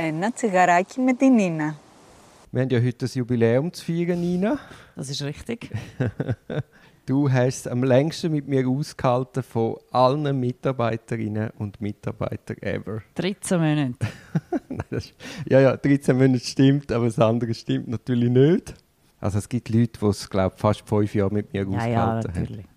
Ένα τσιγαράκι με την Νίνα. Wir haben ja heute das Jubiläum zu feiern, Nina. Das ist richtig. Du hast es am längsten mit mir ausgehalten von allen Mitarbeiterinnen und Mitarbeitern ever. 13 Monate. Nein, das ist, ja, ja, 13 Monate stimmt, aber das andere stimmt natürlich nicht. Also es gibt Leute, die es, glaube fast fünf Jahre mit mir Ja, ja, ausgehalten haben.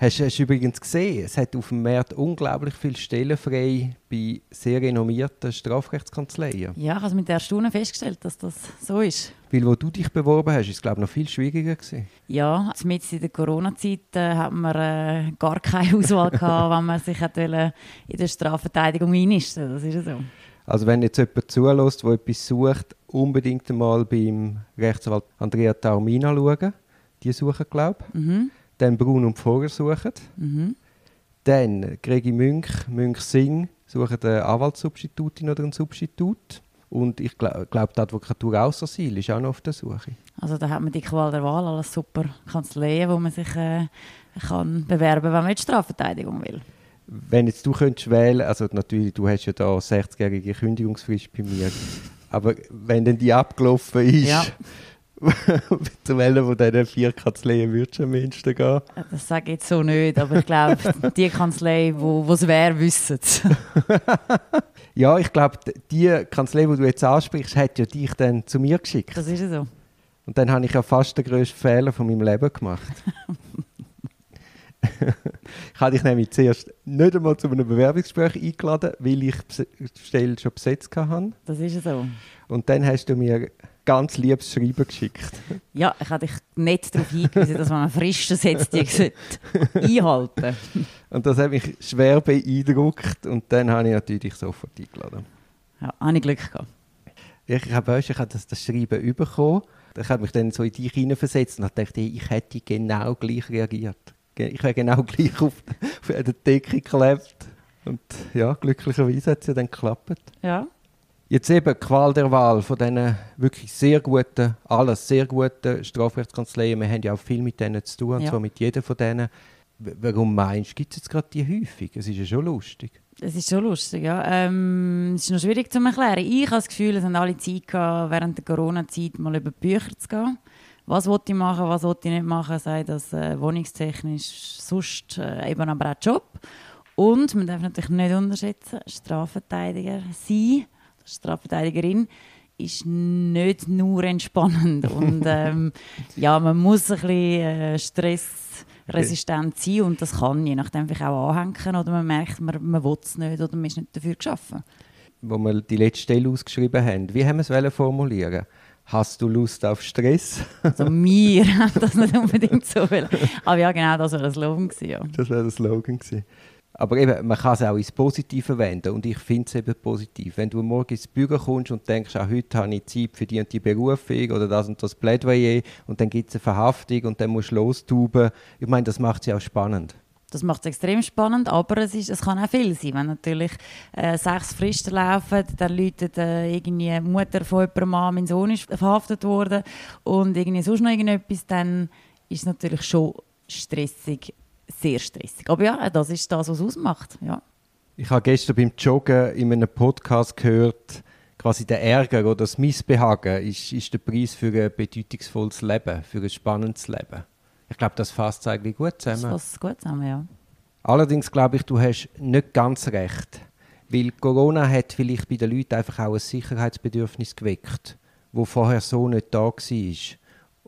Hast, hast du übrigens gesehen, es hat auf dem Markt unglaublich viele Stellen frei bei sehr renommierten Strafrechtskanzleien. Ja, ich habe mit Erstaunen festgestellt, dass das so ist. Weil wo du dich beworben hast, ist es glaube ich noch viel schwieriger gewesen. Ja, mitten in der Corona-Zeit äh, hat man äh, gar keine Auswahl gehabt, wenn man sich hat wollen, in der Strafverteidigung einnisten Das ist so. Also wenn jetzt jemand zulässt, der etwas sucht, unbedingt einmal beim Rechtsanwalt Andrea Taormina schauen. Die suchen, glaube ich. Mhm. Dann Brun und Voger suchen. Mhm. Dann Gregi Münch, Münch Singh suchen eine Anwaltssubstitutin oder einen Substitut. Und ich glaube, glaub, die Advokatur Aussersil ist auch noch auf der Suche. Also da hat man die Qual der Wahl, alles super Kanzleien, wo man sich äh, kann bewerben wenn man Strafverteidigung will. Wenn jetzt du könntest wählen, also natürlich, du hast ja da 60-jährige Kündigungsfrist bei mir, aber wenn dann die abgelaufen ist, Ja. zu welcher von diesen vier Kanzleien würdest du am ehesten gehen? Das sage ich jetzt so nicht, aber ich glaube, die Kanzlei, wo es wäre, wissen es. Ja, ich glaube, die Kanzlei, die du jetzt ansprichst, hat ja dich dann zu mir geschickt. Das ist ja so. Und dann habe ich ja fast den grössten Fehler von meinem Leben gemacht. ich habe dich nämlich zuerst nicht einmal zu einem Bewerbungsgespräch eingeladen, weil ich die Stelle schon besetzt hatte. Das ist ja so. Und dann hast du mir ganz liebes Schreiben geschickt. Ja, ich habe dich nicht darauf hingewiesen, dass man setzt, die sollte einhalten Und das hat mich schwer beeindruckt. Und dann habe ich natürlich sofort eingeladen. Ja, habe ich Glück gehabt. Ich, habe ich habe das, das Schreiben bekommen. Ich habe mich dann so in dich hineinversetzt und dachte, ich hätte genau gleich reagiert. Ich wäre genau gleich auf, auf der Decke geklebt. Und ja, glücklicherweise hat es ja dann geklappt. Ja. Jetzt eben die Qual der Wahl von diesen wirklich sehr guten, alles sehr guten Strafrechtskanzleien. Wir haben ja auch viel mit denen zu tun, und Ja. zwar mit jeder von denen. Warum meinst du, gibt es jetzt gerade die häufig? Es ist ja schon lustig. Es ist schon lustig, ja. Ähm, es ist noch schwierig zu erklären. Ich habe das Gefühl, es haben alle Zeit gehabt, während der Corona-Zeit mal über die Bücher zu gehen. Was wollte ich machen, was wollte ich nicht machen, sei das äh, wohnungstechnisch, sonst äh, eben aber auch Job. Und man darf natürlich nicht unterschätzen, Strafverteidiger sein, Strafverteidigerin, ist nicht nur entspannend. Und ähm, ja, man muss ein bisschen äh, stressresistent sein und das kann je nachdem vielleicht auch anhängen oder man merkt, man, man will es nicht oder man ist nicht dafür geschaffen. Wo wir die letzte Stelle ausgeschrieben haben. Wie haben wir es formulieren? Hast du Lust auf Stress? Also wir haben das nicht unbedingt so will. Aber ja, genau, das war ein Slogan. Ja. Das wäre der Slogan gewesen. Aber eben, man kann es auch ins Positive wenden und ich finde es eben positiv. Wenn du morgen ins Büro kommst und denkst, ah, heute habe ich Zeit für die und die Berufung oder das und das Plädoyer und dann gibt es eine Verhaftung und dann musst du lostuben. Ich meine, das macht es ja auch spannend. Das macht es extrem spannend, aber es, ist, es kann auch viel sein. Wenn natürlich äh, sechs Fristen laufen, dann läutet äh, irgendwie Mutter von jemandem an, mein Sohn ist verhaftet worden und irgendwie sonst noch irgendetwas, dann ist es natürlich schon stressig, sehr stressig. Aber ja, das ist das, was es ausmacht. Ja. Ich habe gestern beim Joggen in einem Podcast gehört, quasi der Ärger oder das Missbehagen ist, ist der Preis für ein bedeutungsvolles Leben, für ein spannendes Leben. Ich glaube, das fasst es eigentlich gut Das zusammen. fasst gut zusammen, ja. Allerdings glaube ich, du hast nicht ganz recht. Weil Corona hat vielleicht bei den Leuten einfach auch ein Sicherheitsbedürfnis geweckt, wo vorher so nicht da war.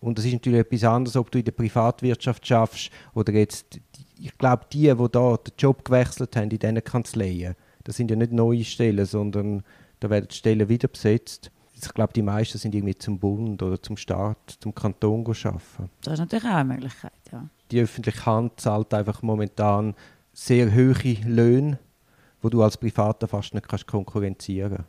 Und es ist natürlich etwas anderes, ob du in der Privatwirtschaft schaffst oder jetzt, ich glaube, die, die da den Job gewechselt haben in diesen Kanzleien, das sind ja nicht neue Stellen, sondern da werden die Stellen wieder besetzt. Ich glaube, die meisten sind irgendwie zum Bund oder zum Staat, zum Kanton arbeiten Das ist natürlich auch eine Möglichkeit, ja. die öffentliche Hand zahlt einfach momentan sehr hohe Löhne, wo du als Privater fast nicht kannst konkurrenzieren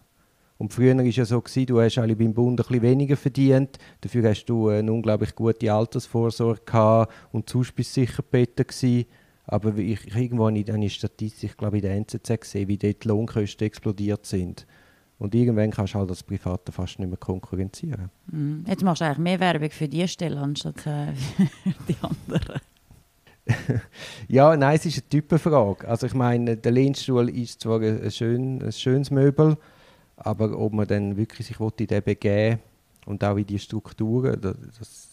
Und früher war es ja so, gewesen, du hast alle beim Bund ein bisschen weniger verdient, dafür hast du eine unglaublich gute Altersvorsorge gehabt und sonst bist du sicher besser gewesen. Aber ich, irgendwo habe ich eine Statistik, ich glaube in der NZZ gesehen, wie dort die Lohnkosten explodiert sind. Und irgendwann kannst du halt als Privater fast nicht mehr konkurrenzieren. Mhm. Jetzt machst du eigentlich mehr Werbung für diese Stelle anstatt äh, für die anderen. Ja, nein, es ist eine Typenfrage. Also ich meine, der Lehnstuhl ist zwar ein, schön, ein schönes Möbel, Aber ob man dann wirklich sich in den begeben und auch in die Strukturen, das,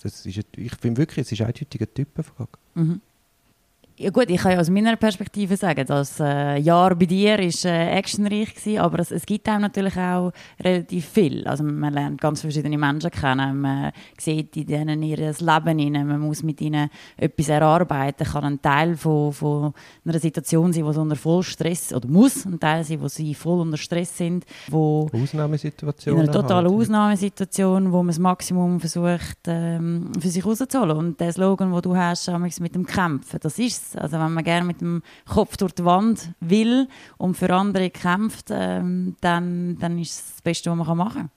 das ist, ich finde wirklich, es ist eindeutig eine Typenfrage. Mhm. Ja gut, ich kann ja aus meiner Perspektive sagen, das äh, Jahr bei dir war äh, actionreich, gewesen, aber es, es, gibt einem natürlich auch relativ viel. Also man lernt ganz verschiedene Menschen kennen, man sieht in denen ihr Leben hinein, man muss mit ihnen etwas erarbeiten, kann ein Teil von, von einer Situation sein, wo sie unter voll Stress, oder muss ein Teil sein, wo sie voll unter Stress sind, wo Ausnahmesituation in einer totalen halt. Ausnahmesituation, wo man das Maximum versucht ähm, für sich rauszuholen. Und der Slogan, den du hast, mit dem Kämpfen, das ist also wenn man gerne mit dem Kopf durch die Wand will und für andere kämpft, ähm, dann, dann ist es das Beste, was man machen kann.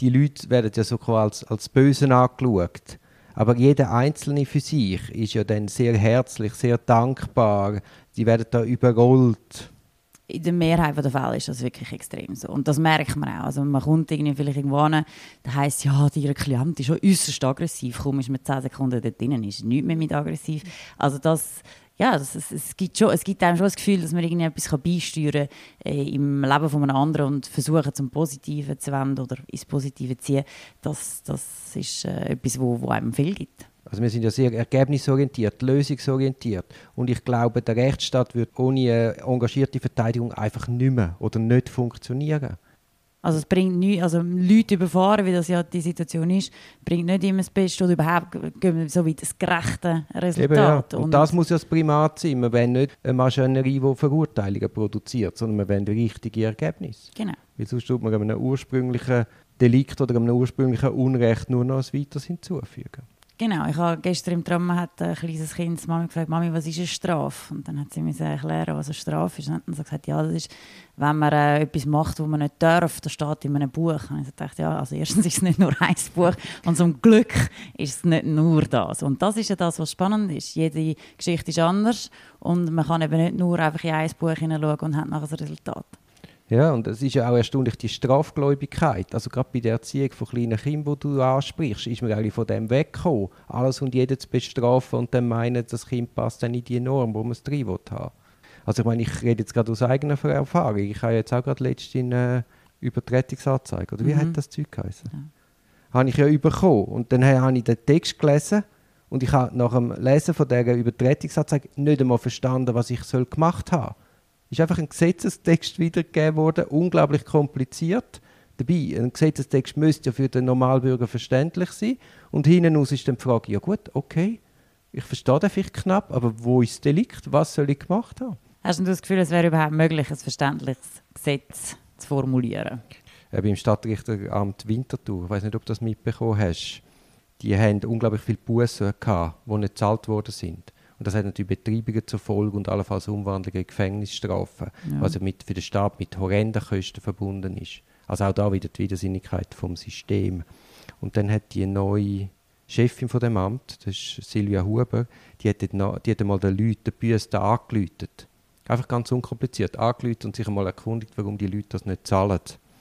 Die Leute werden ja so als, als Bösen angeschaut. Aber jeder Einzelne für sich ist ja dann sehr herzlich, sehr dankbar. Die werden da überrollt. In der Mehrheit der Fälle ist das wirklich extrem so. Und das merkt man auch. Also man kommt irgendwie vielleicht irgendwo an, da heisst ja, Ihr Klient ist schon äußerst aggressiv. Kaum ist man 10 Sekunden dort drinnen, ist nichts mehr mit aggressiv. Also das ja, das, es, es, gibt schon, es gibt einem schon das Gefühl, dass man irgendwie etwas beisteuern kann äh, im Leben von einem anderen und versuchen, zum Positiven zu wenden oder ins Positive zu ziehen. Das, das ist äh, etwas, wo, wo einem viel gibt. Also wir sind ja sehr ergebnisorientiert, lösungsorientiert. Und ich glaube, der Rechtsstaat wird ohne engagierte Verteidigung einfach nicht mehr oder nicht funktionieren. Also es bringt nichts, also Leute überfahren, wie das ja die Situation ist, bringt nicht immer das Beste oder überhaupt so wie das gerechte Resultat. Eben, ja. Und, und, das muss ja das Primat sein. Wir wollen nicht eine Maschinerie, die Verurteilungen produziert, sondern wir wollen richtige Ergebnisse. Genau. Weil sonst tut man einem ursprünglichen Delikt oder einem ursprünglichen Unrecht nur noch ein weiteres hinzufügen. Genau, ich habe gestern im Tram hat ein kleines Kind die Mami gefragt, Mami, was ist eine Strafe? Und dann hat sie mir erklären, was eine Strafe ist. Und dann hat sie gesagt, ja, das ist, wenn man äh, etwas macht, was man nicht darf, das steht in einem Buch. Und ich dachte, ja, also erstens ist es nicht nur ein Buch und zum Glück ist es nicht nur das. Und das ist ja das, was spannend ist. Jede Geschichte ist anders und man kann eben nicht nur einfach in ein Buch hineinschauen und hat nachher das Resultat. Ja, und es ist ja auch erstaunlich die Strafgläubigkeit. Also gerade bei der Erziehung von kleinen Kindern, die du ansprichst, ist man eigentlich von dem weggekommen, alles und jeden zu bestrafen und dann meinen, das Kind passt dann in die Norm, wo man es drin haben Also ich meine, ich rede jetzt gerade aus eigener Erfahrung. Ich habe jetzt auch gerade letztens äh, Übertretungsanzeige, oder wie mhm. hat das Zeug geheißen? Ja. Habe ich ja bekommen. Und dann habe ich den Text gelesen und ich habe nach dem Lesen von dieser Übertretungsanzeige nicht einmal verstanden, was ich soll gemacht habe ist einfach ein Gesetzestext wiedergegeben worden, unglaublich kompliziert. Dabei, ein Gesetzestext müsste ja für den Normalbürger verständlich sein. Und hinten aus ist dann die Frage, ja gut, okay, ich verstehe den vielleicht knapp, aber wo ist das Delikt? Was soll ich gemacht haben? Hast du das Gefühl, es wäre überhaupt möglich, ein verständliches Gesetz zu formulieren? Äh, beim Stadtrichteramt Winterthur, ich weiß nicht, ob du das mitbekommen hast, die haben unglaublich viele Bussen gehabt, die nicht gezahlt worden sind. Und das hat natürlich Betreibungen zur Folge und allenfalls Umwandlungen in Gefängnisstrafen, ja. was ja mit, für den Staat mit horrenden Kosten verbunden ist. Also auch da wieder die Widersinnigkeit vom System. Und dann hat die neue Chefin von dem Amt, das ist Silvia Huber, die hat, noch, die hat einmal den Leuten den Büsten angeläutet. Einfach ganz unkompliziert angeläutet und sich einmal erkundigt, warum die Leute das nicht zahlen.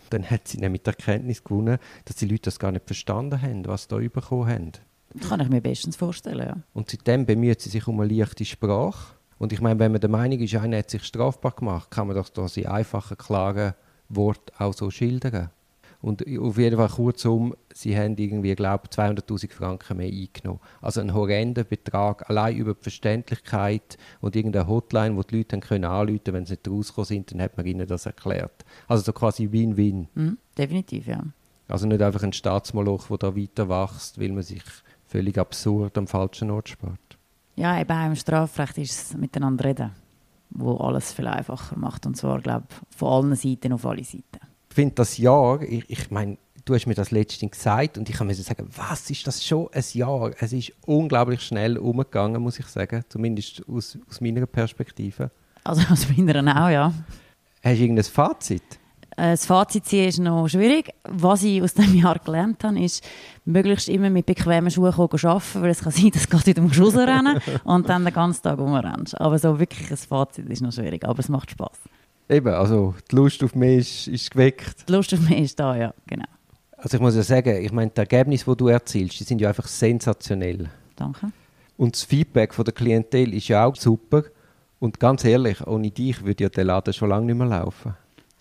Dann hat sie nämlich die Erkenntnis gewonnen, dass die Leute das gar nicht verstanden haben, was sie da bekommen haben. Das kann ich mir bestens vorstellen, ja. Und seitdem bemüht sie sich um eine leichte Sprache. Und ich meine, wenn man der Meinung ist, einer hat sich strafbar gemacht, kann man doch das in einfachen, klaren Worten auch so schildern. Und auf jeden Fall kurzum, sie haben irgendwie, glaube 200'000 Franken mehr eingenommen. Also ein horrender Betrag, allein über die Verständlichkeit und irgendeine Hotline, wo die Leute können anrufen können, wenn sie nicht rausgekommen sind, dann hat man ihnen das erklärt. Also so quasi Win-Win. Mhm, definitiv, ja. Also nicht einfach ein Staatsmoloch, der da weiter wächst, weil man sich völlig absurd am falschen Ort spart. Ja, eben auch im Strafrecht ist es miteinander reden, wo alles viel einfacher macht. Und zwar, glaube ich, von allen Seiten auf alle Seiten. Ich finde das Jahr, ich, ich meine, du hast mir das letztens gesagt und ich kann mir sagen, was ist das schon ein Jahr? Es ist unglaublich schnell umgegangen, muss ich sagen, zumindest aus, aus meiner Perspektive. Also aus meiner auch, ja. Hast du irgendein Fazit? Äh, das Fazit ziehen ist noch schwierig. Was ich aus diesem Jahr gelernt habe, ist, möglichst immer mit bequemen Schuhen arbeiten, weil es kann sein, dass du wieder rausrennen und dann den ganzen Tag rumrennst. Aber so wirklich ein Fazit ist noch schwierig, aber es macht Spaß. Eben, also die Lust auf mehr ist, ist geweckt. Die Lust auf mehr ist da, ja, genau. Also ich muss ja sagen, ich meine, die Ergebnisse, die du erzielst, die sind ja einfach sensationell. Danke. Und das Feedback von der Klientel ist ja auch super. Und ganz ehrlich, ohne dich würde ja der Laden schon lange nicht mehr laufen.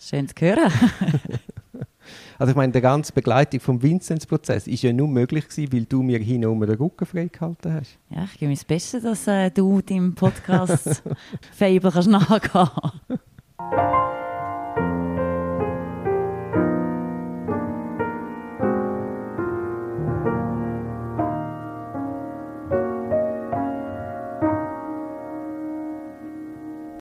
Schön zu hören. also ich meine, die ganze Begleitung vom Vinzenz-Prozess ist ja nur möglich gewesen, weil du mir hin und den Rücken freigehalten hast. Ja, ich gebe mir das Beste, dass äh, du deinem Podcast Fable nachgehen kannst.